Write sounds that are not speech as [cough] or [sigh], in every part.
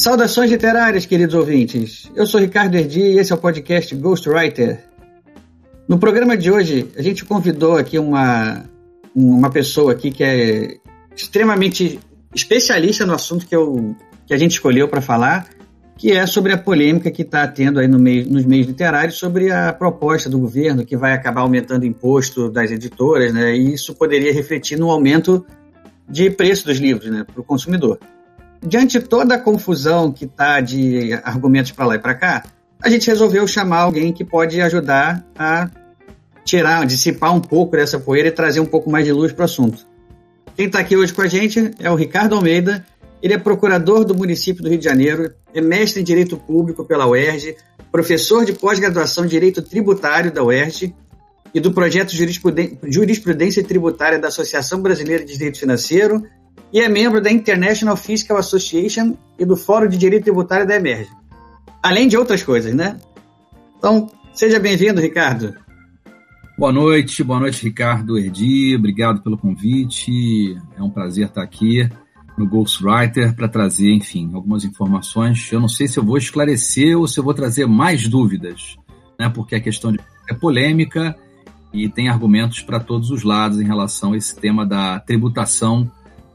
Saudações literárias, queridos ouvintes. Eu sou Ricardo Erdi e esse é o podcast Ghostwriter. No programa de hoje, a gente convidou aqui uma, uma pessoa aqui que é extremamente especialista no assunto que, eu, que a gente escolheu para falar, que é sobre a polêmica que está tendo aí no meio, nos meios literários sobre a proposta do governo que vai acabar aumentando o imposto das editoras, né? E isso poderia refletir no aumento de preço dos livros, né, para o consumidor diante de toda a confusão que está de argumentos para lá e para cá, a gente resolveu chamar alguém que pode ajudar a tirar, dissipar um pouco dessa poeira e trazer um pouco mais de luz para o assunto. Quem está aqui hoje com a gente é o Ricardo Almeida. Ele é procurador do município do Rio de Janeiro, é mestre em Direito Público pela UERJ, professor de pós-graduação em Direito Tributário da UERJ e do projeto Jurisprudência Tributária da Associação Brasileira de Direito Financeiro e é membro da International Fiscal Association e do Fórum de Direito Tributário da Emerge. Além de outras coisas, né? Então, seja bem-vindo, Ricardo. Boa noite, boa noite, Ricardo Erdi. Obrigado pelo convite. É um prazer estar aqui no Ghostwriter para trazer, enfim, algumas informações. Eu não sei se eu vou esclarecer ou se eu vou trazer mais dúvidas, né? Porque a questão é polêmica e tem argumentos para todos os lados em relação a esse tema da tributação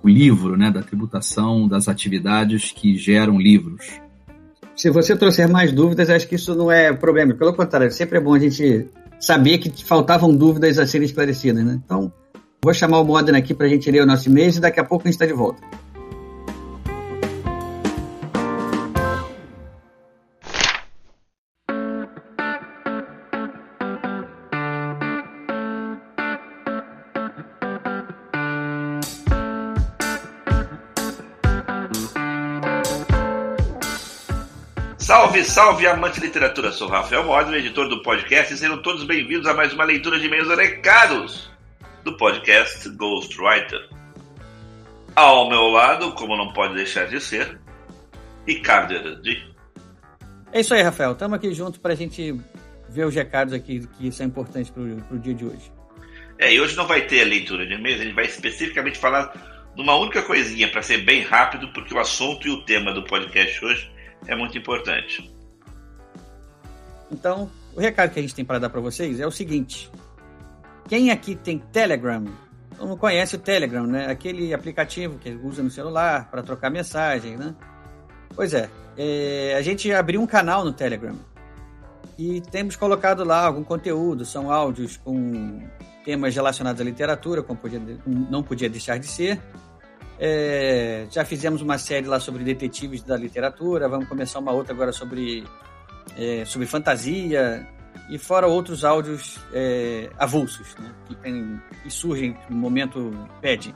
o livro, né, da tributação das atividades que geram livros. Se você trouxer mais dúvidas, acho que isso não é problema. Pelo contrário, sempre é bom a gente saber que faltavam dúvidas a serem esclarecidas. Né? Então, vou chamar o Modena aqui para a gente ler o nosso e-mail e daqui a pouco a gente está de volta. Salve, salve, amante de literatura! Sou Rafael Modena, editor do podcast, e sejam todos bem-vindos a mais uma leitura de e-mails recados do podcast Ghostwriter. Ao meu lado, como não pode deixar de ser, Ricardo Erandi. É isso aí, Rafael. Estamos aqui juntos para a gente ver os recados aqui que são importantes para o dia de hoje. É, e hoje não vai ter a leitura de e-mails, a gente vai especificamente falar de uma única coisinha para ser bem rápido, porque o assunto e o tema do podcast hoje é muito importante. Então, o recado que a gente tem para dar para vocês é o seguinte: quem aqui tem Telegram, não conhece o Telegram, né? Aquele aplicativo que usa no celular para trocar mensagem, né? Pois é, é, a gente abriu um canal no Telegram e temos colocado lá algum conteúdo, são áudios com temas relacionados à literatura, como podia, não podia deixar de ser, é, já fizemos uma série lá sobre detetives da literatura, vamos começar uma outra agora sobre, é, sobre fantasia, e fora outros áudios é, avulsos, né, que, tem, que surgem no momento pede.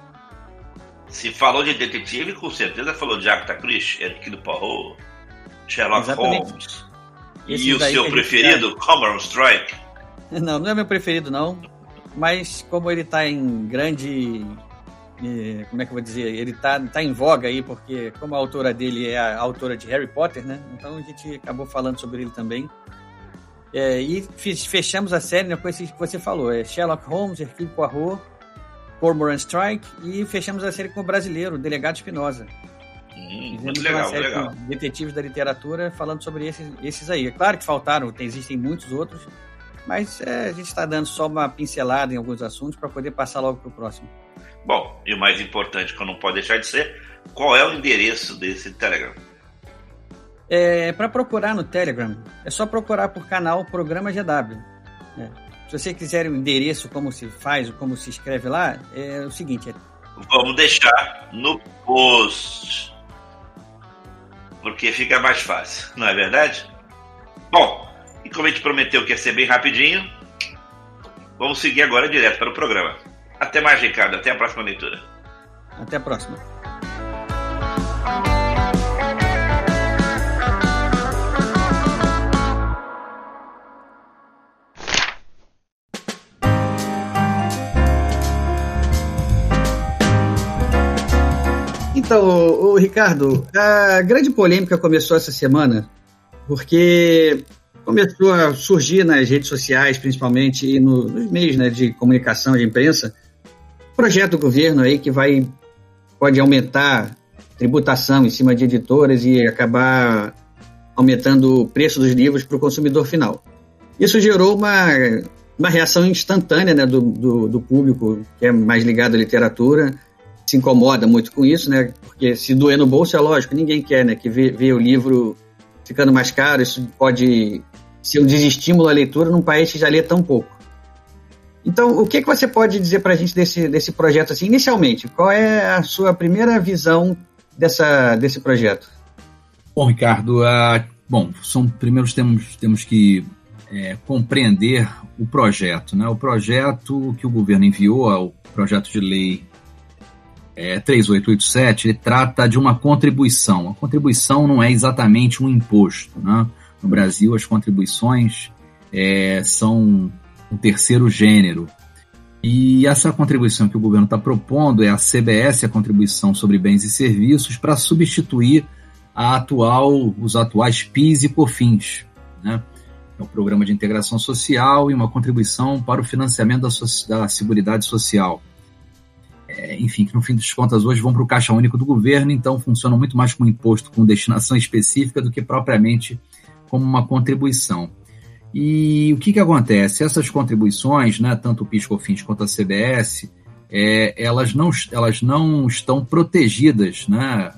Se falou de detetive, com certeza falou de Agatha Christie, Hercule Poirot, Sherlock Exatamente. Holmes. Esses e o seu preferido. Cameron Strike? [laughs] Não, não é meu preferido não, mas como ele está em grande e, como é que eu vou dizer? Ele tá, tá em voga aí, porque como a autora dele é a autora de Harry Potter, né? Então a gente acabou falando sobre ele também. É, e fechamos a série né, com esse que você falou: é Sherlock Holmes, Hercule Poirot, Cormoran Strike, e fechamos a série com o brasileiro, o Delegado Espinosa. Hum, muito legal, uma série legal. Com detetives da literatura falando sobre esses, esses aí. É claro que faltaram, tem, existem muitos outros, mas é, a gente está dando só uma pincelada em alguns assuntos para poder passar logo para o próximo. Bom, e o mais importante que eu não pode deixar de ser, qual é o endereço desse Telegram? É, para procurar no Telegram, é só procurar por canal Programa GW. É. Se você quiser o endereço, como se faz, como se escreve lá, é o seguinte. É... Vamos deixar no post. Porque fica mais fácil, não é verdade? Bom, e como a gente prometeu que ia ser bem rapidinho, vamos seguir agora direto para o programa. Até mais, Ricardo. Até a próxima leitura. Até a próxima. Então, o, Ricardo, a grande polêmica começou essa semana porque começou a surgir nas redes sociais, principalmente, e no, nos meios né, de comunicação, de imprensa, projeto do governo aí que vai pode aumentar tributação em cima de editoras e acabar aumentando o preço dos livros para o consumidor final. Isso gerou uma, uma reação instantânea né, do, do, do, público que é mais ligado à literatura, se incomoda muito com isso, né? Porque se doer no bolso é lógico, ninguém quer, né? Que vê, vê o livro ficando mais caro, isso pode ser um desestímulo à leitura num país que já lê tão pouco. Então, o que, que você pode dizer para a gente desse, desse projeto assim, inicialmente? Qual é a sua primeira visão dessa, desse projeto? Bom, Ricardo, uh, bom, são primeiros temos, temos que é, compreender o projeto. Né? O projeto que o governo enviou, o projeto de lei é, 3887, ele trata de uma contribuição. A contribuição não é exatamente um imposto. Né? No Brasil, as contribuições é, são um terceiro gênero. E essa contribuição que o governo está propondo é a CBS, a contribuição sobre bens e serviços, para substituir a atual, os atuais PIS e COFINS. Né? É um programa de integração social e uma contribuição para o financiamento da, so da Seguridade Social. É, enfim, que no fim das contas hoje vão para o caixa único do governo, então funcionam muito mais como imposto com destinação específica do que propriamente como uma contribuição. E o que, que acontece? Essas contribuições, né, tanto o PIS/COFINS quanto a CBS, é, elas, não, elas não estão protegidas, né,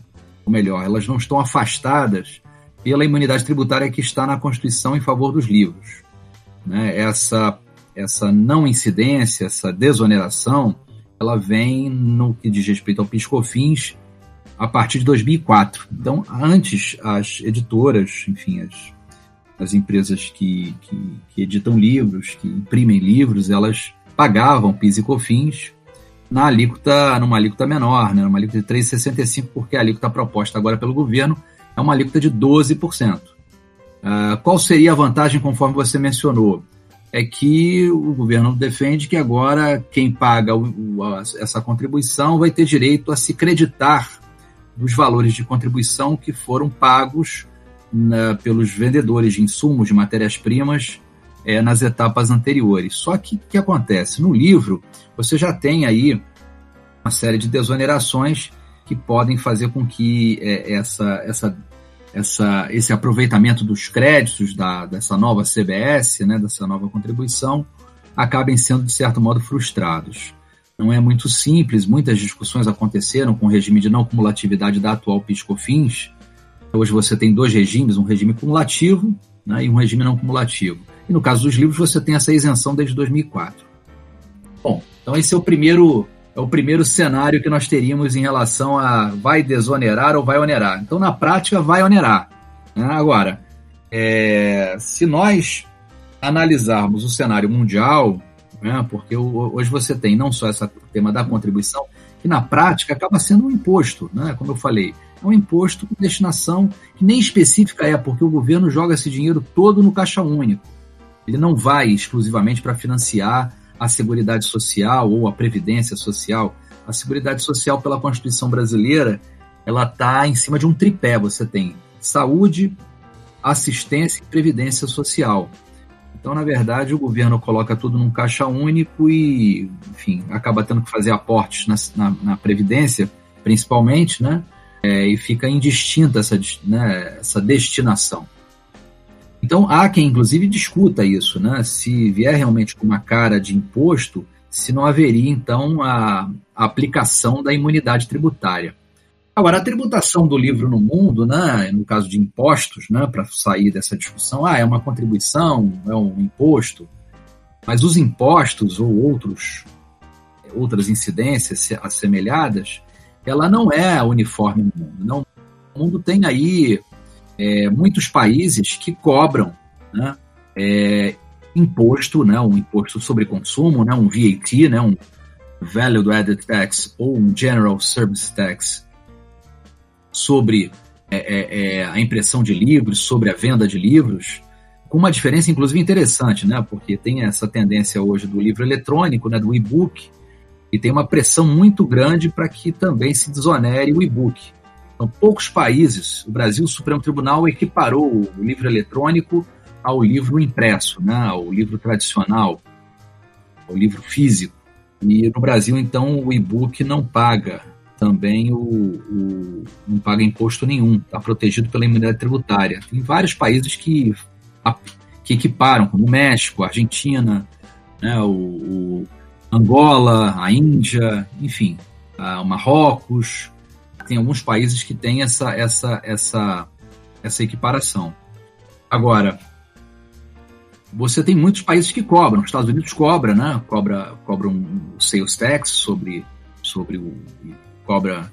ou melhor, elas não estão afastadas pela imunidade tributária que está na Constituição em favor dos livros. Né? Essa, essa não incidência, essa desoneração, ela vem no que diz respeito ao PIS/COFINS a partir de 2004. Então, antes, as editoras, enfim, as, as empresas que, que, que editam livros, que imprimem livros, elas pagavam PIS e COFINS na alíquota, numa alíquota menor, né, numa alíquota de 3,65, porque a alíquota proposta agora pelo governo é uma alíquota de 12%. Uh, ah, qual seria a vantagem, conforme você mencionou? É que o governo defende que agora quem paga o, o, a, essa contribuição vai ter direito a se creditar dos valores de contribuição que foram pagos na, pelos vendedores de insumos, de matérias-primas, é, nas etapas anteriores. Só que o que acontece? No livro, você já tem aí uma série de desonerações que podem fazer com que é, essa, essa, essa, esse aproveitamento dos créditos da, dessa nova CBS, né, dessa nova contribuição, acabem sendo, de certo modo, frustrados. Não é muito simples, muitas discussões aconteceram com o regime de não cumulatividade da atual PIS/COFINS. Hoje você tem dois regimes, um regime cumulativo né, e um regime não cumulativo. E no caso dos livros você tem essa isenção desde 2004. Bom, então esse é o primeiro é o primeiro cenário que nós teríamos em relação a vai desonerar ou vai onerar. Então, na prática, vai onerar. Né? Agora, é, se nós analisarmos o cenário mundial, né, porque hoje você tem não só esse tema da contribuição, que na prática acaba sendo um imposto, né, como eu falei. É um imposto com destinação que nem específica é, porque o governo joga esse dinheiro todo no caixa único. Ele não vai exclusivamente para financiar a Seguridade Social ou a Previdência Social. A Seguridade Social, pela Constituição brasileira, ela está em cima de um tripé. Você tem saúde, assistência e previdência social. Então, na verdade, o governo coloca tudo num caixa único e, enfim, acaba tendo que fazer aportes na, na, na Previdência, principalmente, né? É, e fica indistinta essa, né, essa destinação. Então há quem inclusive discuta isso, né? Se vier realmente com uma cara de imposto, se não haveria então a, aplicação da imunidade tributária. Agora, a tributação do livro no mundo, né, no caso de impostos, né, para sair dessa discussão, ah, é uma contribuição, é um imposto, mas os impostos ou outros, outras incidências assemelhadas, ela não é uniforme no mundo. Não, o mundo tem aí é, muitos países que cobram né, é, imposto, né, um imposto sobre consumo, né, um VAT, né, um Value Added Tax ou um General Service Tax sobre é, é, é, a impressão de livros, sobre a venda de livros, com uma diferença inclusive interessante, né, porque tem essa tendência hoje do livro eletrônico, né, do e-book, E tem uma pressão muito grande para que também se desonere o e-book. Então, poucos países, o Brasil, o Supremo Tribunal equiparou o livro eletrônico ao livro impresso, né, ao livro tradicional, ao livro físico. E no Brasil, então, o e-book não paga também o, o, não paga imposto nenhum, está protegido pela imunidade tributária. Tem vários países que, que equiparam, como o México, a Argentina, né, o, o Angola, a Índia, enfim, o Marrocos. Tem alguns países que têm essa, essa, essa, essa equiparação. Agora, você tem muitos países que cobram. Os Estados Unidos cobra, né? Cobra, cobra um sales tax sobre, sobre o cobra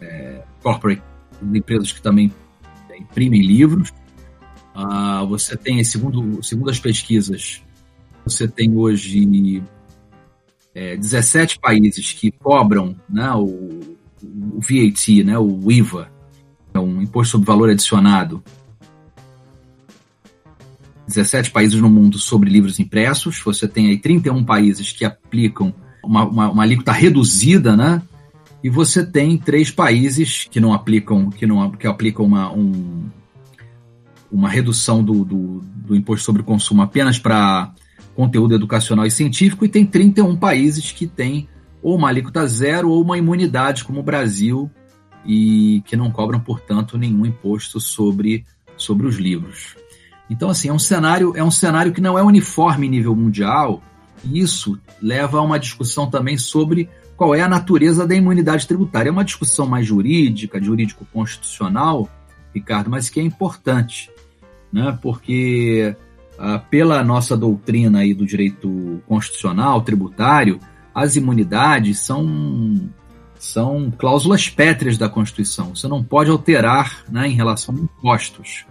é, corporate empresas que também imprimem livros. Ah, você tem, segundo, segundo as pesquisas, você tem hoje é, 17 países que cobram né, o, o VAT, né, o IVA, é um imposto sobre valor adicionado. 17 países no mundo sobre livros impressos. Você tem aí 31 países que aplicam uma, uma, uma alíquota reduzida, né? E você tem três países que não aplicam, que não que aplicam uma, um, uma redução do, do, do imposto sobre consumo apenas para conteúdo educacional e científico, e tem 31 países que têm ou uma alíquota zero ou uma imunidade, como o Brasil, e que não cobram, portanto, nenhum imposto sobre, sobre os livros. Então, assim, é um cenário, é um cenário que não é uniforme em nível mundial, e isso leva a uma discussão também sobre qual é a natureza da imunidade tributária. É uma discussão mais jurídica, jurídico-constitucional, Ricardo, mas que é importante, né? porque ah, pela nossa doutrina aí do direito constitucional, tributário, as imunidades são, são cláusulas pétreas da Constituição. Você não pode alterar né, em relação a impostos.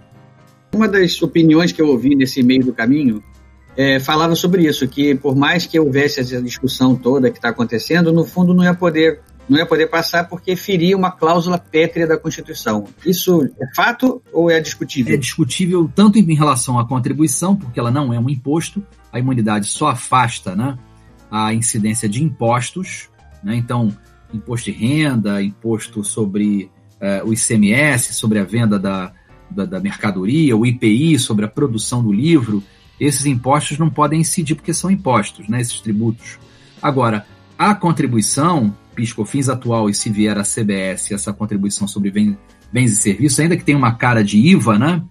Uma das opiniões que eu ouvi nesse meio do caminho é, falava sobre isso, que por mais que houvesse essa discussão toda que está acontecendo, no fundo não ia poder não ia poder passar porque feria uma cláusula pétrea da Constituição. Isso é fato ou é discutível? É discutível tanto em relação à contribuição, porque ela não é um imposto, a imunidade só afasta né, a incidência de impostos, né, então imposto de renda, imposto sobre uh, o ICMS, sobre a venda da, da, da mercadoria, o IPI, sobre a produção do livro, esses impostos não podem incidir porque são impostos, né, esses tributos. Agora, a contribuição, PIS/COFINS atual e se vier a CBS, essa contribuição sobre bens e serviços, ainda que tenha uma cara de IVA, né,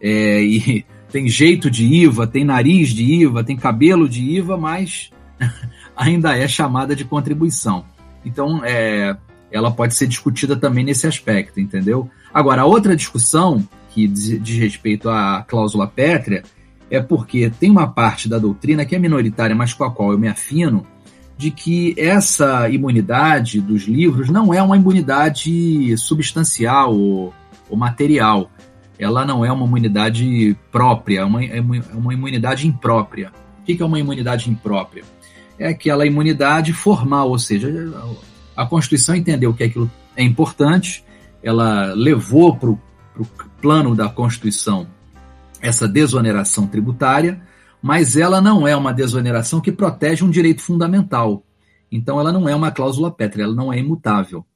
é, e [laughs] tem jeito de IVA, tem nariz de IVA, tem cabelo de IVA, mas [laughs] ainda é chamada de contribuição. Então, é, ela pode ser discutida também nesse aspecto, entendeu? Agora, a outra discussão que diz, diz respeito à cláusula pétrea é porque tem uma parte da doutrina que é minoritária, mas com a qual eu me afino, de que essa imunidade dos livros não é uma imunidade substancial ou, ou material. Ela não é uma imunidade própria, é uma, é uma imunidade imprópria. O que é uma imunidade imprópria? É aquela imunidade formal, ou seja, a Constituição entendeu que aquilo é importante, ela levou para o plano da Constituição essa desoneração tributária, mas ela não é uma desoneração que protege um direito fundamental. Então, ela não é uma cláusula pétrea, ela não é imutável.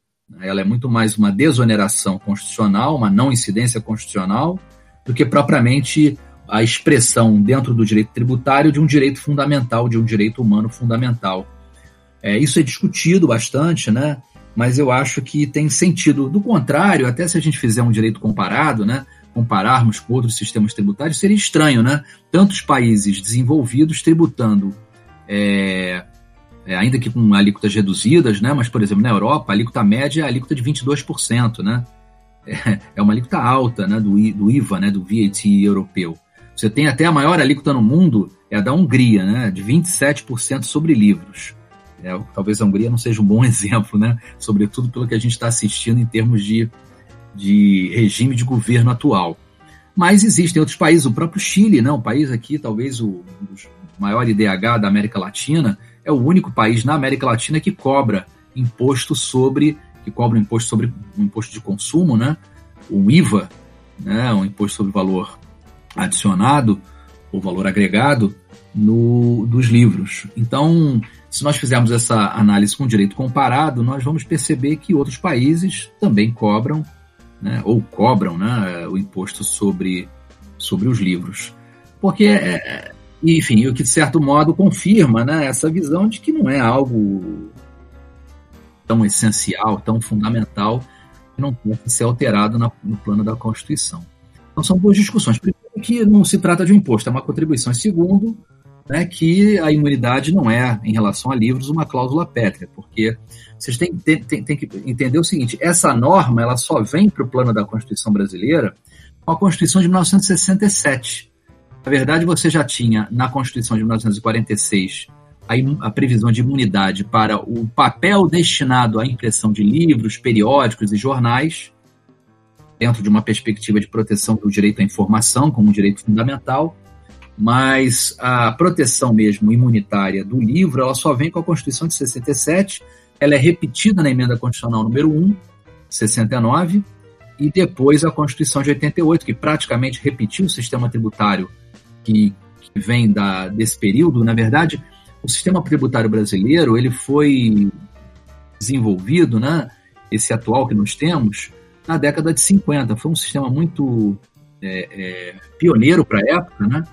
Ela é muito mais uma desoneração constitucional, uma não incidência constitucional, do que propriamente a expressão dentro do direito tributário de um direito fundamental, de um direito humano fundamental. É, isso é discutido bastante, né? mas eu acho que tem sentido. Do contrário, até se a gente fizer um direito comparado, né? compararmos com outros sistemas tributários, seria estranho, né? Tantos países desenvolvidos tributando, é, é, ainda que com alíquotas reduzidas, né? Mas, por exemplo, na Europa, a alíquota média é a alíquota de 22%, né? É, é uma alíquota alta, né? Do, do IVA, né? Do VAT europeu. Você tem até a maior alíquota no mundo, é a da Hungria, né? De 27% sobre livros. É, talvez a Hungria não seja um bom [laughs] exemplo, né? Sobretudo pelo que a gente está assistindo em termos de de regime de governo atual. Mas existem outros países, o próprio Chile, né, um país aqui, talvez o, maior IDH da América Latina, é o único país na América Latina que cobra imposto sobre, que cobra imposto sobre um imposto de consumo, né, um IVA, né, um imposto sobre valor adicionado, o valor agregado no, dos livros. Então, se nós fizermos essa análise com direito comparado, nós vamos perceber que outros países também cobram, né, ou cobram né, o imposto sobre, sobre os livros. Porque, é enfim, o que de certo modo confirma né, essa visão de que não é algo tão essencial, tão fundamental, que não tem que ser alterado na, no plano da Constituição. Então são duas discussões. Primeiro, que não se trata de um imposto, é uma contribuição. E segundo, né, que a imunidade não é, em relação a livros, uma cláusula pétrea, porque vocês têm, têm, têm que entender o seguinte: essa norma ela só vem para o plano da Constituição brasileira com a Constituição de 1967. Na verdade, você já tinha na Constituição de 1946 a, a previsão de imunidade para o papel destinado à impressão de livros, periódicos e jornais, dentro de uma perspectiva de proteção do direito à informação como um direito fundamental mas a proteção mesmo imunitária do livro, ela só vem com a Constituição de 67, ela é repetida na emenda constitucional número 1, 69, e depois a Constituição de 88, que praticamente repetiu o sistema tributário que, que vem da, desse período. Na verdade, o sistema tributário brasileiro ele foi desenvolvido, né, esse atual que nós temos, na década de 50. Foi um sistema muito é, é, pioneiro para a época, né?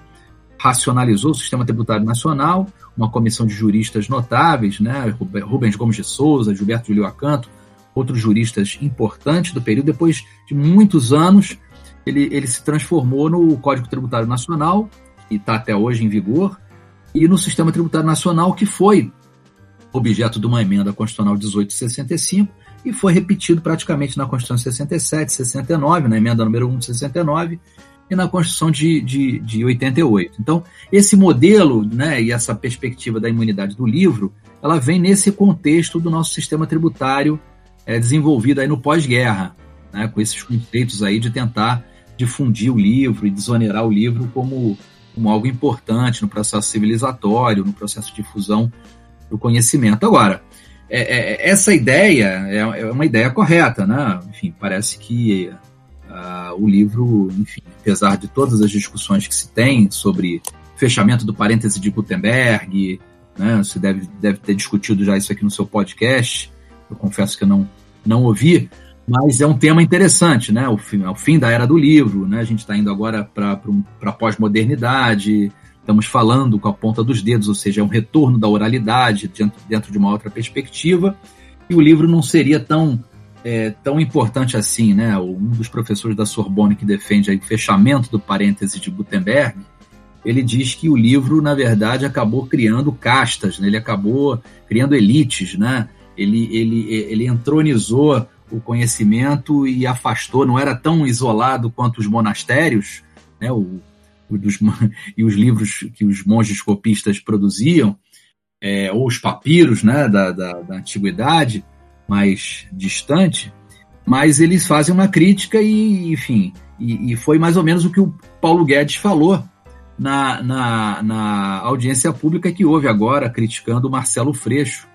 racionalizou o sistema tributário nacional, uma comissão de juristas notáveis, né, Rubens Gomes de Souza, Gilberto Julio Acanto, outros juristas importantes do período. Depois de muitos anos, ele, ele se transformou no Código Tributário Nacional, que está até hoje em vigor, e no Sistema Tributário Nacional, que foi objeto de uma emenda constitucional 1865 e foi repetido praticamente na Constituição 67, 69, na emenda número 1 de 69 e na Constituição de, de, de 88. Então, esse modelo né, e essa perspectiva da imunidade do livro, ela vem nesse contexto do nosso sistema tributário é, desenvolvido aí no pós-guerra, né, com esses conceitos aí de tentar difundir o livro e desonerar o livro como, como algo importante no processo civilizatório, no processo de difusão do conhecimento. Agora, é, é, essa ideia é, é uma ideia correta, né? Enfim, parece que Uh, o livro, enfim, apesar de todas as discussões que se tem sobre fechamento do parêntese de Gutenberg, né, você deve, deve ter discutido já isso aqui no seu podcast, eu confesso que eu não, não ouvi, mas é um tema interessante, né? O fim, o fim da era do livro, né? A gente está indo agora para a pós-modernidade, estamos falando com a ponta dos dedos, ou seja, é um retorno da oralidade dentro, de uma outra perspectiva, e o livro não seria tão é, tão importante assim, né? Um dos professores da Sorbonne que defende o fechamento do parêntese de Gutenberg, ele diz que o livro, na verdade, acabou criando castas, né? ele acabou criando elites, né? Ele, ele, ele entronizou o conhecimento e afastou, não era tão isolado quanto os monastérios, né? O dos, [laughs] e os livros que os monges copistas produziam, é, ou os papiros né? da, da, da antiguidade, mais distante, mas eles fazem uma crítica e, enfim, e, e foi mais ou menos o que o Paulo Guedes falou na, na, na audiência pública que houve agora, criticando o Marcelo Freixo,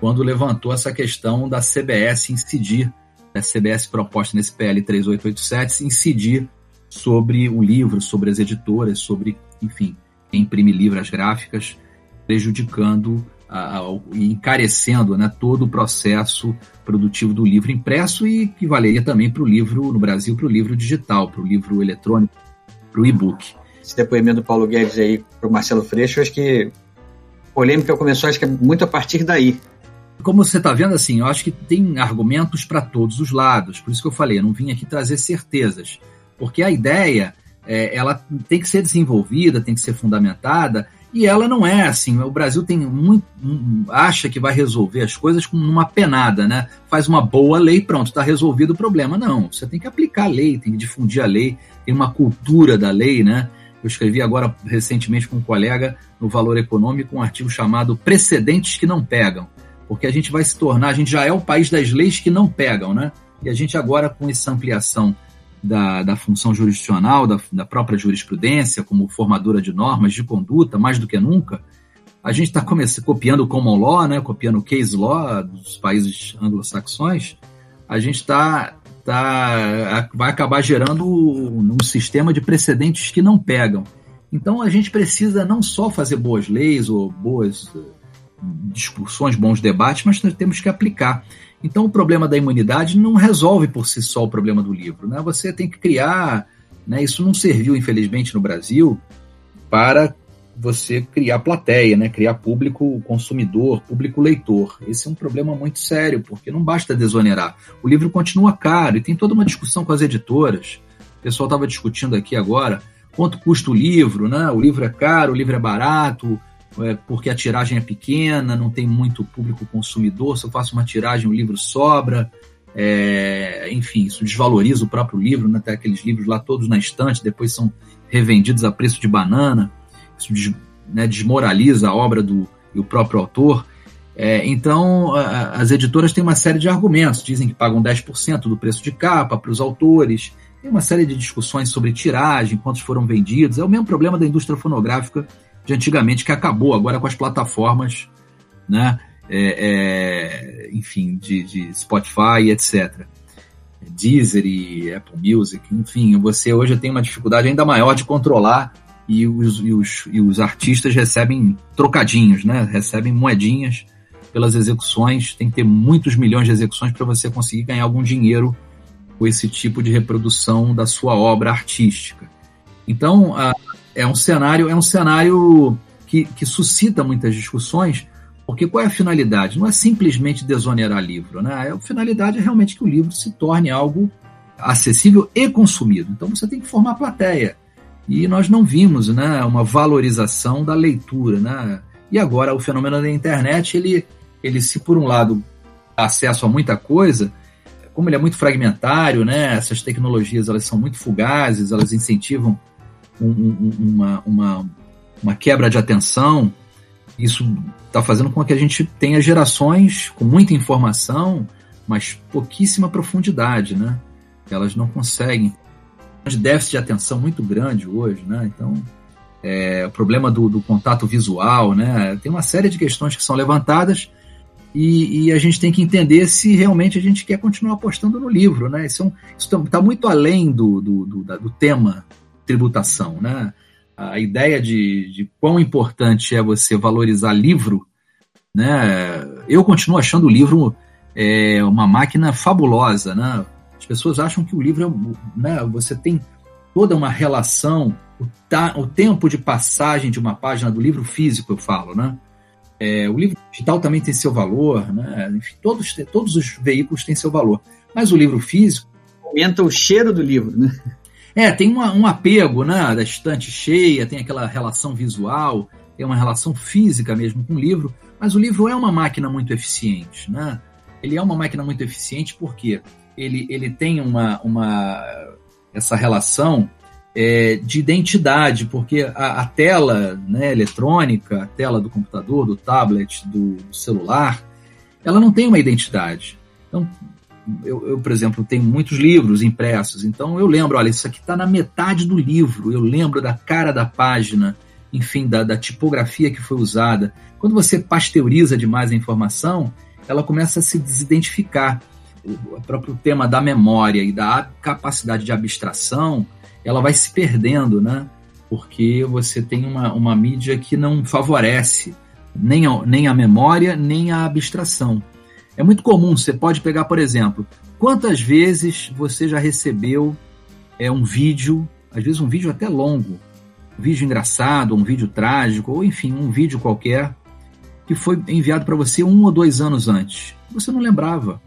quando levantou essa questão da CBS incidir, da CBS proposta nesse PL 3887, incidir sobre o livro, sobre as editoras, sobre, enfim, quem imprime livros gráficas, prejudicando e encarecendo né, todo o processo produtivo do livro impresso e que valeria também para o livro no Brasil, para o livro digital, para o livro eletrônico, para o e-book. Esse depoimento do Paulo Guedes aí para o Marcelo Freixo, acho que a polêmica começou, acho que é muito a partir daí. Como você está vendo, assim, eu acho que tem argumentos para todos os lados. Por isso que eu falei, eu não vim aqui trazer certezas. Porque a ideia, é, ela tem que ser desenvolvida, tem que ser fundamentada, e ela não é assim. O Brasil tem muito, acha que vai resolver as coisas com uma penada, né? Faz uma boa lei, pronto, está resolvido o problema. Não, você tem que aplicar a lei, tem que difundir a lei, tem uma cultura da lei, né? Eu escrevi agora recentemente com um colega no Valor Econômico um artigo chamado Precedentes que não pegam, porque a gente vai se tornar, a gente já é o país das leis que não pegam, né? E a gente agora com essa ampliação da, da função jurisdicional, da, da própria jurisprudência, como formadora de normas de conduta, mais do que nunca, a gente está copiando o common law, né, copiando o case law dos países anglo-saxões, a gente está tá, vai acabar gerando um sistema de precedentes que não pegam. Então a gente precisa não só fazer boas leis ou boas eh, discussões, bons debates, mas nós temos que aplicar. Então o problema da imunidade não resolve por si só o problema do livro. Né? Você tem que criar. Né? Isso não serviu, infelizmente, no Brasil para você criar plateia, né? criar público consumidor, público leitor. Esse é um problema muito sério, porque não basta desonerar. O livro continua caro e tem toda uma discussão com as editoras. O pessoal estava discutindo aqui agora quanto custa o livro, né? O livro é caro, o livro é barato, é, porque a tiragem é pequena, não tem muito público consumidor. Se eu faço uma tiragem, o livro sobra. É, enfim, isso desvaloriza o próprio livro, né? Tem aqueles livros lá todos na estante, depois são revendidos a preço de banana isso des, né, desmoraliza a obra do e o próprio autor. É, então, a, as editoras têm uma série de argumentos, dizem que pagam 10% do preço de capa para os autores, tem uma série de discussões sobre tiragem, quantos foram vendidos. É o mesmo problema da indústria fonográfica de antigamente, que acabou agora com as plataformas, né? É, é, enfim, de, de Spotify, etc. Deezer e Apple Music, enfim, você hoje tem uma dificuldade ainda maior de controlar e os, e os, e os artistas recebem trocadinhos, né? Recebem moedinhas pelas execuções. Tem que ter muitos milhões de execuções para você conseguir ganhar algum dinheiro com esse tipo de reprodução da sua obra artística. Então, a, é um cenário, é um cenário que, que suscita muitas discussões, porque qual é a finalidade? Não é simplesmente desonerar livro, né? A finalidade é realmente que o livro se torne algo acessível e consumido. Então você tem que formar plateia e nós não vimos né, uma valorização da leitura. Né? E agora o fenômeno da internet, ele, ele se por um lado acesso a muita coisa, como ele é muito fragmentário, né, essas tecnologias elas são muito fugazes, elas incentivam um, um, uma, uma, uma quebra de atenção, isso está fazendo com que a gente tenha gerações com muita informação, mas pouquíssima profundidade, né? Elas não conseguem de déficit de atenção muito grande hoje, né? Então, é, o problema do, do, contato visual, né? Tem uma série de questões que são levantadas e, e, a gente tem que entender se realmente a gente quer continuar apostando no livro, né? Isso está tá muito além do, do, do, do, tema tributação, né? A ideia de, de quão importante é você valorizar livro, né? Eu continuo achando o livro é, uma máquina fabulosa, né? As pessoas acham que o livro é, né, você tem toda uma relação, o, ta, o tempo de passagem de uma página do livro físico, eu falo, né? É, o livro digital também tem seu valor, né? Enfim, todos, todos os veículos têm seu valor. Mas o livro físico. Aumenta o cheiro do livro, né? É, tem uma, um apego, né? Da estante cheia, tem aquela relação visual, tem uma relação física mesmo com o livro, mas o livro é uma máquina muito eficiente, né? Ele é uma máquina muito eficiente porque ele, ele tem uma, uma essa relação é, de identidade, porque a, a, tela né, eletrônica, a tela do computador, do tablet, do, do celular, ela não tem uma identidade. Então, eu, eu, por exemplo, tenho muitos livros impressos, então eu lembro, olha, isso aqui está na metade do livro, eu lembro da cara da página, enfim, da, da tipografia que foi usada. Quando você pasteuriza demais a informação, ela começa a se desidentificar o próprio tema da memória e da capacidade de abstração, ela vai se perdendo, né? Porque você tem uma, uma mídia que não favorece nem a, nem a memória, nem a abstração. É muito comum, você pode pegar, por exemplo, quantas vezes você já recebeu é, um vídeo, às vezes um vídeo até longo, um vídeo engraçado, um vídeo trágico, ou enfim, um vídeo qualquer, que foi enviado para você um ou dois anos antes. Você não lembrava.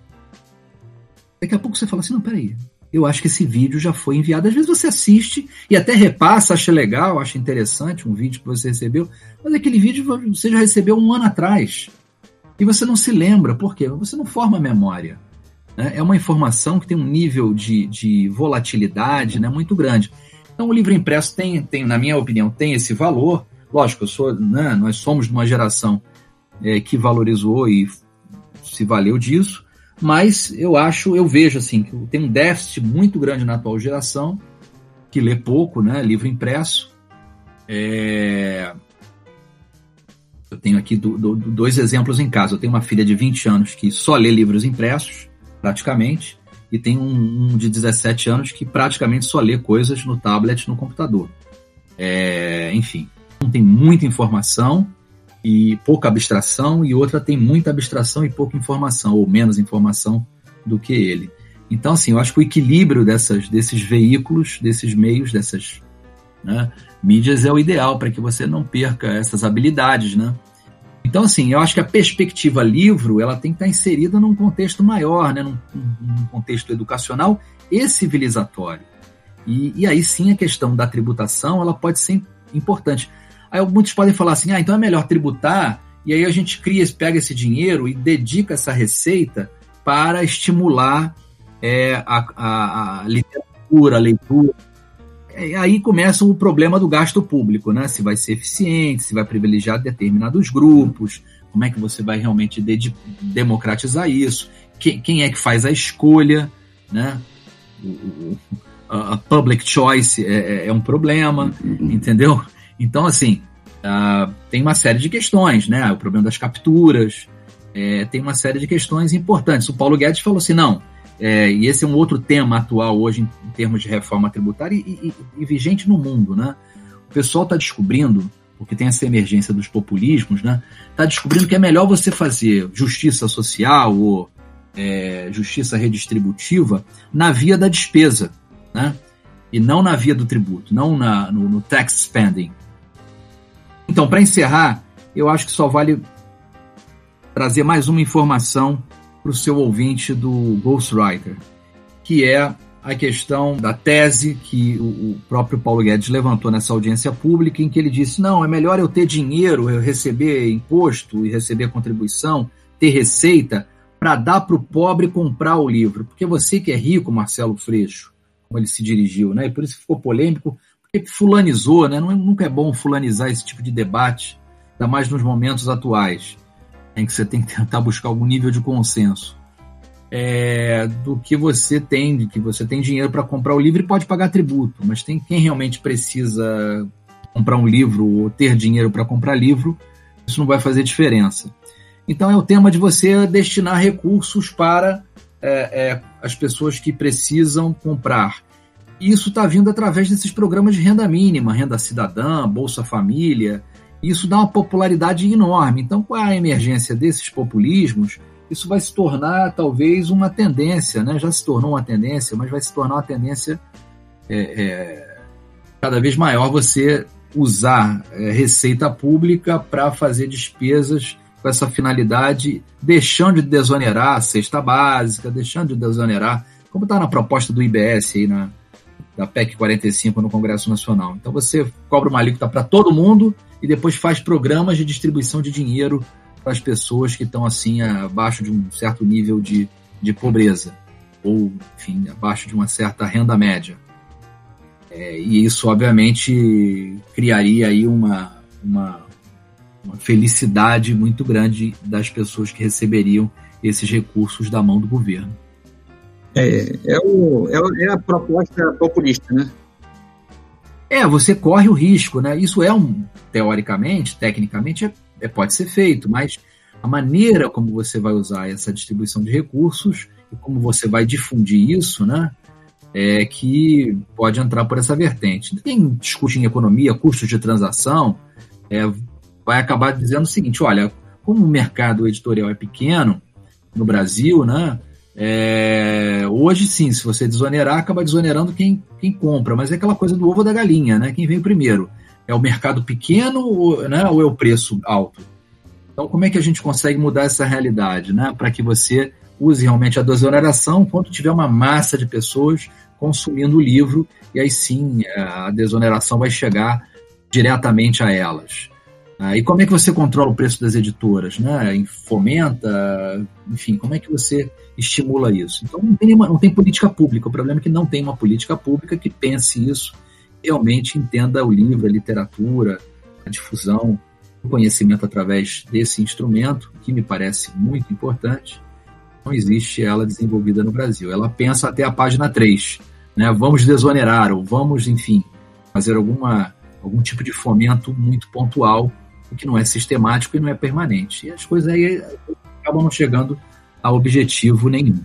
Daqui a pouco você fala assim: não, peraí, eu acho que esse vídeo já foi enviado. Às vezes você assiste e até repassa, acha legal, acha interessante um vídeo que você recebeu, mas aquele vídeo você já recebeu um ano atrás. E você não se lembra, por quê? Você não forma memória. Né? É uma informação que tem um nível de, de volatilidade né, muito grande. Então o livro impresso tem, tem, na minha opinião, tem esse valor. Lógico, eu sou, né, nós somos de uma geração é, que valorizou e se valeu disso, mas eu acho, eu vejo assim, que tem um déficit muito grande na atual geração, que lê pouco, né? Livro impresso. É... Tenho aqui do, do, dois exemplos em casa. Eu tenho uma filha de 20 anos que só lê livros impressos, praticamente, e tem um, um de 17 anos que praticamente só lê coisas no tablet, no computador. É, enfim, um tem muita informação e pouca abstração, e outra tem muita abstração e pouca informação, ou menos informação do que ele. Então, assim, eu acho que o equilíbrio dessas, desses veículos, desses meios, dessas né, mídias é o ideal para que você não perca essas habilidades, né? Então, assim, eu acho que a perspectiva livro ela tem que estar inserida num contexto maior, né, num, num contexto educacional e civilizatório. E, e, aí sim a questão da tributação ela pode ser importante. Aí muitos podem falar assim, ah, então é melhor tributar e aí a gente cria, pega esse dinheiro e dedica essa receita para estimular é, a, a, a literatura, a leitura, aí começa o problema do gasto público, né? Se vai ser eficiente, se vai privilegiar determinados grupos, como é que você vai realmente de democratizar isso, quem, quem, é que faz a escolha, né? O, a public choice é, é, é, um problema, entendeu? Então, assim, uh, tem uma série de questões, né? O problema das capturas, é, tem uma série de questões importantes. O Paulo Guedes falou assim, não, é, e esse é um outro tema atual hoje em, termos de reforma tributária e, e, e, vigente no mundo, né? O pessoal está descobrindo, porque tem essa emergência dos populismos, né? Está descobrindo que é melhor você fazer justiça social ou é, justiça redistributiva na via da despesa, né? E não na via do tributo, não na, no, no tax spending. Então, para encerrar, eu acho que só vale trazer mais uma informação para o seu ouvinte do Ghostwriter, que é a questão da tese que o, próprio Paulo Guedes levantou nessa audiência pública, em que ele disse: não, é melhor eu ter dinheiro, eu receber imposto e receber contribuição, ter receita, para dar para o pobre comprar o livro. Porque você que é rico, Marcelo Freixo, como ele se dirigiu, né? e por isso ficou polêmico, porque fulanizou, né? É, nunca é bom fulanizar esse tipo de debate, ainda mais nos momentos atuais em que você tem que tentar buscar algum nível de consenso. É, do que você tem, que você tem dinheiro para comprar o livro e pode pagar tributo, mas tem quem realmente precisa comprar um livro ou ter dinheiro para comprar livro, isso não vai fazer diferença. Então é o tema de você destinar recursos para é, é, as pessoas que precisam comprar. E isso está vindo através desses programas de renda mínima, renda cidadã, Bolsa Família, isso dá uma popularidade enorme. Então, com a emergência desses populismos, isso vai se tornar talvez uma tendência, né? já se tornou uma tendência, mas vai se tornar uma tendência é, é, cada vez maior você usar é, receita pública para fazer despesas com essa finalidade, deixando de desonerar a cesta básica, deixando de desonerar, como está na proposta do IBS aí na, da PEC 45 no Congresso Nacional. Então você cobra uma alíquota para todo mundo e depois faz programas de distribuição de dinheiro para as pessoas que estão assim abaixo de um certo nível de, de pobreza ou, enfim, abaixo de uma certa renda média. É, e isso, obviamente, criaria aí uma, uma, uma felicidade muito grande das pessoas que receberiam esses recursos da mão do governo. É, é, o, é, a proposta populista, né? É, você corre o risco, né? Isso é um, teoricamente, tecnicamente, é, é, pode ser feito, mas a maneira como você vai usar essa distribuição de recursos e como você vai difundir isso, né? É que pode entrar por essa vertente. Quem discute em economia, custos de transação, é, vai acabar dizendo o seguinte: olha, como o mercado editorial é pequeno no Brasil, né? É, hoje sim, se você desonerar, acaba desonerando quem, quem compra, mas é aquela coisa do ovo da galinha, né? Quem vem primeiro? É o mercado pequeno ou, né, ou é o preço alto? Então, como é que a gente consegue mudar essa realidade, né? Para que você use realmente a desoneração quando tiver uma massa de pessoas consumindo o livro, e aí sim a desoneração vai chegar diretamente a elas. Ah, e como é que você controla o preço das editoras? Né? Fomenta, enfim, como é que você estimula isso? Então não tem, não tem política pública. O problema é que não tem uma política pública que pense isso, realmente entenda o livro, a literatura, a difusão, o conhecimento através desse instrumento, que me parece muito importante. Não existe ela desenvolvida no Brasil. Ela pensa até a página 3. Né? Vamos desonerar, ou vamos, enfim, fazer alguma, algum tipo de fomento muito pontual o que não é sistemático e não é permanente. E as coisas aí acabam não chegando a objetivo nenhum.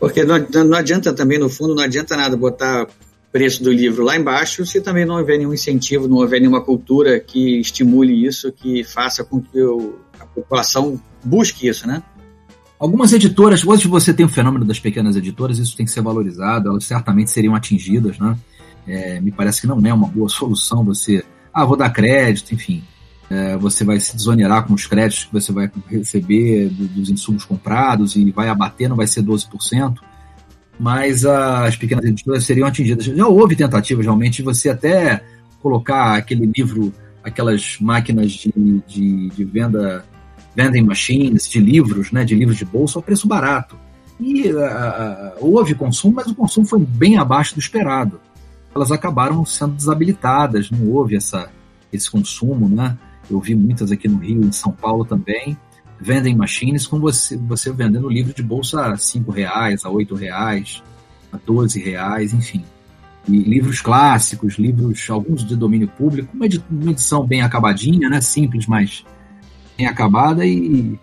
Porque não, não adianta também, no fundo, não adianta nada botar preço do livro lá embaixo se também não houver nenhum incentivo, não houver nenhuma cultura que estimule isso, que faça com que o, a população busque isso, né? Algumas editoras, hoje você tem o fenômeno das pequenas editoras, isso tem que ser valorizado, elas certamente seriam atingidas, né? É, me parece que não é uma boa solução você, ah, vou dar crédito, enfim, é, você vai se desonerar com os créditos que você vai receber do, dos insumos comprados e vai abater, não vai ser 12%, mas as pequenas editoras seriam atingidas. Já houve tentativas realmente de você até colocar aquele livro, aquelas máquinas de, de, de venda vending machines de livros, né, de livros de bolsa, a preço barato. E uh, houve consumo, mas o consumo foi bem abaixo do esperado. Elas acabaram sendo desabilitadas, não houve essa, esse consumo, né? Eu vi muitas aqui no Rio, em São Paulo também, vendem machines com você, você vendendo livro de bolsa a cinco reais, a oito reais, a 12 reais, enfim. E livros clássicos, livros, alguns de domínio público, uma edição bem acabadinha, né? Simples, mas bem acabada e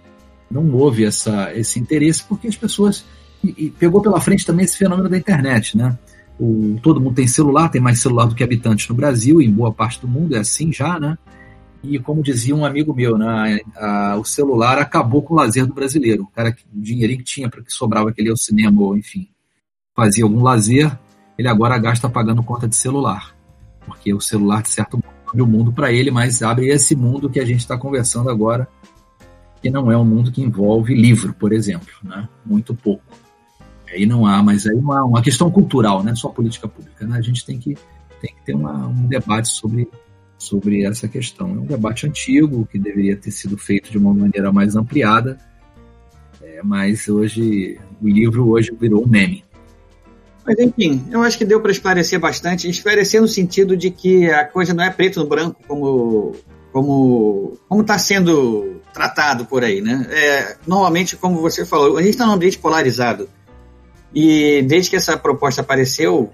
não houve essa, esse interesse porque as pessoas e, e pegou pela frente também esse fenômeno da internet, né? O, todo mundo tem celular, tem mais celular do que habitantes no Brasil, e em boa parte do mundo é assim já, né? E como dizia um amigo meu, né, a, o celular acabou com o lazer do brasileiro. O cara, o dinheirinho que tinha para que sobrava que ele ia ao cinema ou, enfim, fazia algum lazer, ele agora gasta pagando conta de celular. Porque o celular, de certo modo, abre o mundo para ele, mas abre esse mundo que a gente está conversando agora, que não é um mundo que envolve livro, por exemplo, né? Muito pouco. Aí não há, mas aí uma, uma questão cultural, né? Só política pública, né? A gente tem que, tem que ter uma, um debate sobre, sobre essa questão. É um debate antigo que deveria ter sido feito de uma maneira mais ampliada, é, mas hoje o livro hoje virou um meme. Mas enfim, eu acho que deu para esclarecer bastante, esclarecer no sentido de que a coisa não é preto no branco como como como está sendo tratado por aí, né? É, normalmente, como você falou, a gente está num ambiente polarizado e desde que essa proposta apareceu,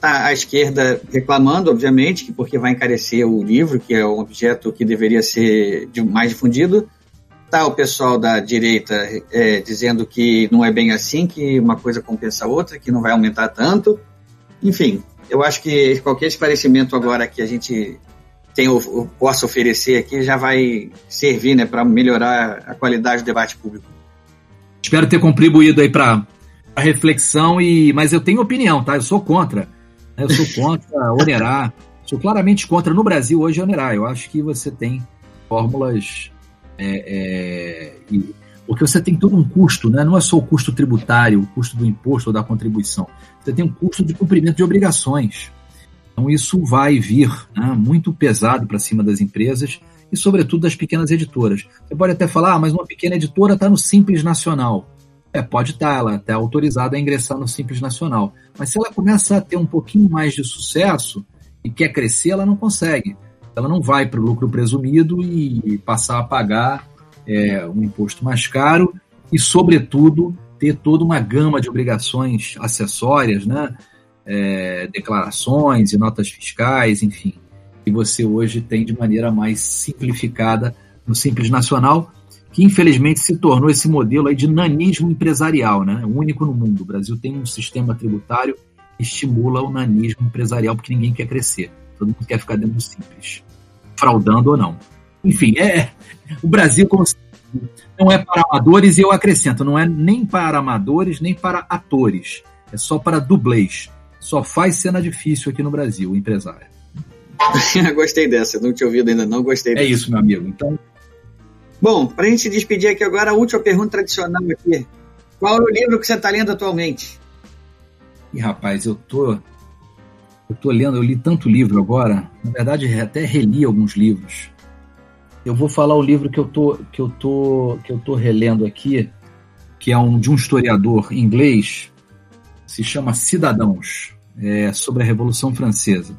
a esquerda reclamando, obviamente, porque vai encarecer o livro, que é um objeto que deveria ser mais difundido. Tá o pessoal da direita é, dizendo que não é bem assim, que uma coisa compensa a outra, que não vai aumentar tanto. Enfim, eu acho que qualquer esclarecimento agora que a gente tem, possa oferecer aqui já vai servir né, para melhorar a qualidade do debate público. Espero ter contribuído aí para a reflexão, e mas eu tenho opinião, tá? Eu sou contra. Eu sou contra onerar. Sou claramente contra no Brasil hoje onerar. Eu acho que você tem fórmulas é, é, porque você tem todo um custo, né? não é só o custo tributário, o custo do imposto ou da contribuição. Você tem um custo de cumprimento de obrigações. Então isso vai vir né, muito pesado para cima das empresas e, sobretudo, das pequenas editoras. Você pode até falar, ah, mas uma pequena editora está no Simples Nacional. É, pode estar, tá, ela está autorizada a ingressar no Simples Nacional. Mas se ela começa a ter um pouquinho mais de sucesso e quer crescer, ela não consegue ela não vai para o lucro presumido e passar a pagar é, um imposto mais caro e, sobretudo, ter toda uma gama de obrigações acessórias, né? É, declarações e notas fiscais, enfim, que você hoje tem de maneira mais simplificada no Simples Nacional, que infelizmente se tornou esse modelo aí de nanismo empresarial, né? O único no mundo. O Brasil tem um sistema tributário que estimula o nanismo empresarial porque ninguém quer crescer. Todo mundo quer ficar dentro do simples fraudando ou não. Enfim, é o Brasil como não é para amadores e eu acrescento, não é nem para amadores nem para atores, é só para dublês. Só faz cena difícil aqui no Brasil, empresário. [laughs] gostei dessa, não tinha ouvido ainda não, gostei é dessa. É isso, meu amigo. Então, Bom, para a gente se despedir aqui agora, a última pergunta tradicional aqui. Qual é o livro que você está lendo atualmente? E rapaz, eu tô eu estou lendo, eu li tanto livro agora, na verdade até reli alguns livros. Eu vou falar o livro que eu tô que eu tô que eu tô relendo aqui, que é um de um historiador inglês, se chama Cidadãos, é sobre a Revolução Francesa.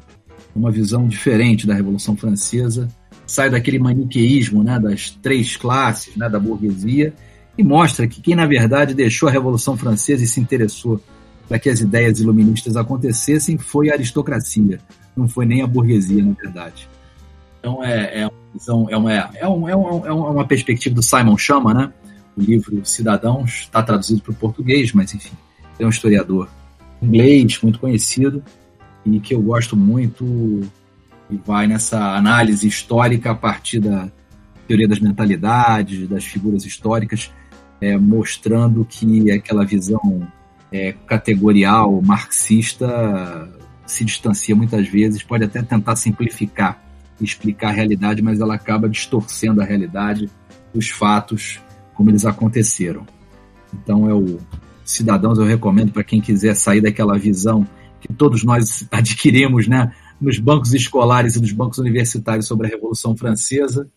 Uma visão diferente da Revolução Francesa, sai daquele maniqueísmo, né, das três classes, né, da burguesia e mostra que quem na verdade deixou a Revolução Francesa e se interessou para que as ideias iluministas acontecessem foi a aristocracia, não foi nem a burguesia, na verdade. Então é, é, é, uma, é, um, é, um, é uma perspectiva do Simon Chama, né? O livro Cidadãos está traduzido para o português, mas enfim, é um historiador inglês muito conhecido e que eu gosto muito e vai nessa análise histórica a partir da teoria das mentalidades, das figuras históricas, é, mostrando que aquela visão é, categorial marxista se distancia muitas vezes, pode até tentar simplificar explicar a realidade, mas ela acaba distorcendo a realidade, os fatos como eles aconteceram. Então é o cidadãos eu recomendo para quem quiser sair daquela visão que todos nós [laughs] adquirimos, né, nos bancos escolares e nos bancos universitários sobre a Revolução Francesa,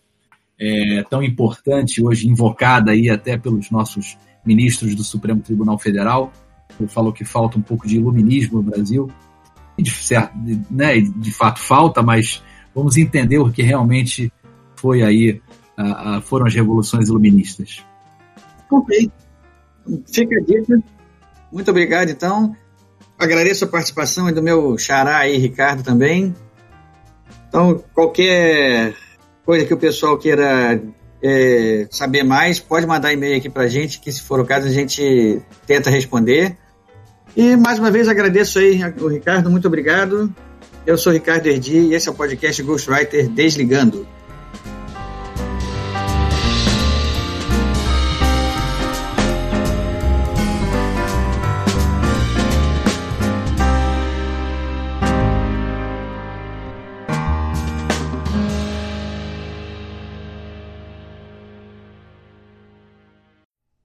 é, tão importante hoje invocada aí até pelos nossos ministros do Supremo Tribunal Federal, eu falo que falta um pouco de iluminismo no Brasil, e de, certo, né, de fato falta, mas vamos entender o que realmente foi aí, uh, uh, foram as revoluções iluministas. Ok. Fica a dica. Muito obrigado, então. Agradeço a participação do meu xará aí, Ricardo, também. Então, qualquer coisa que o pessoal queira é, saber mais, pode mandar e-mail aqui para a gente, que se for o caso a gente tenta responder. E mais uma vez agradeço aí o Ricardo, muito obrigado. Eu sou o Ricardo Erdi e esse é o podcast Ghostwriter Desligando.